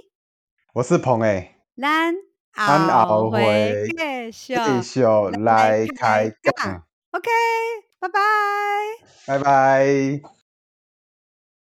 我是鹏诶，
咱后会继续来开杠，OK，拜拜，
拜拜。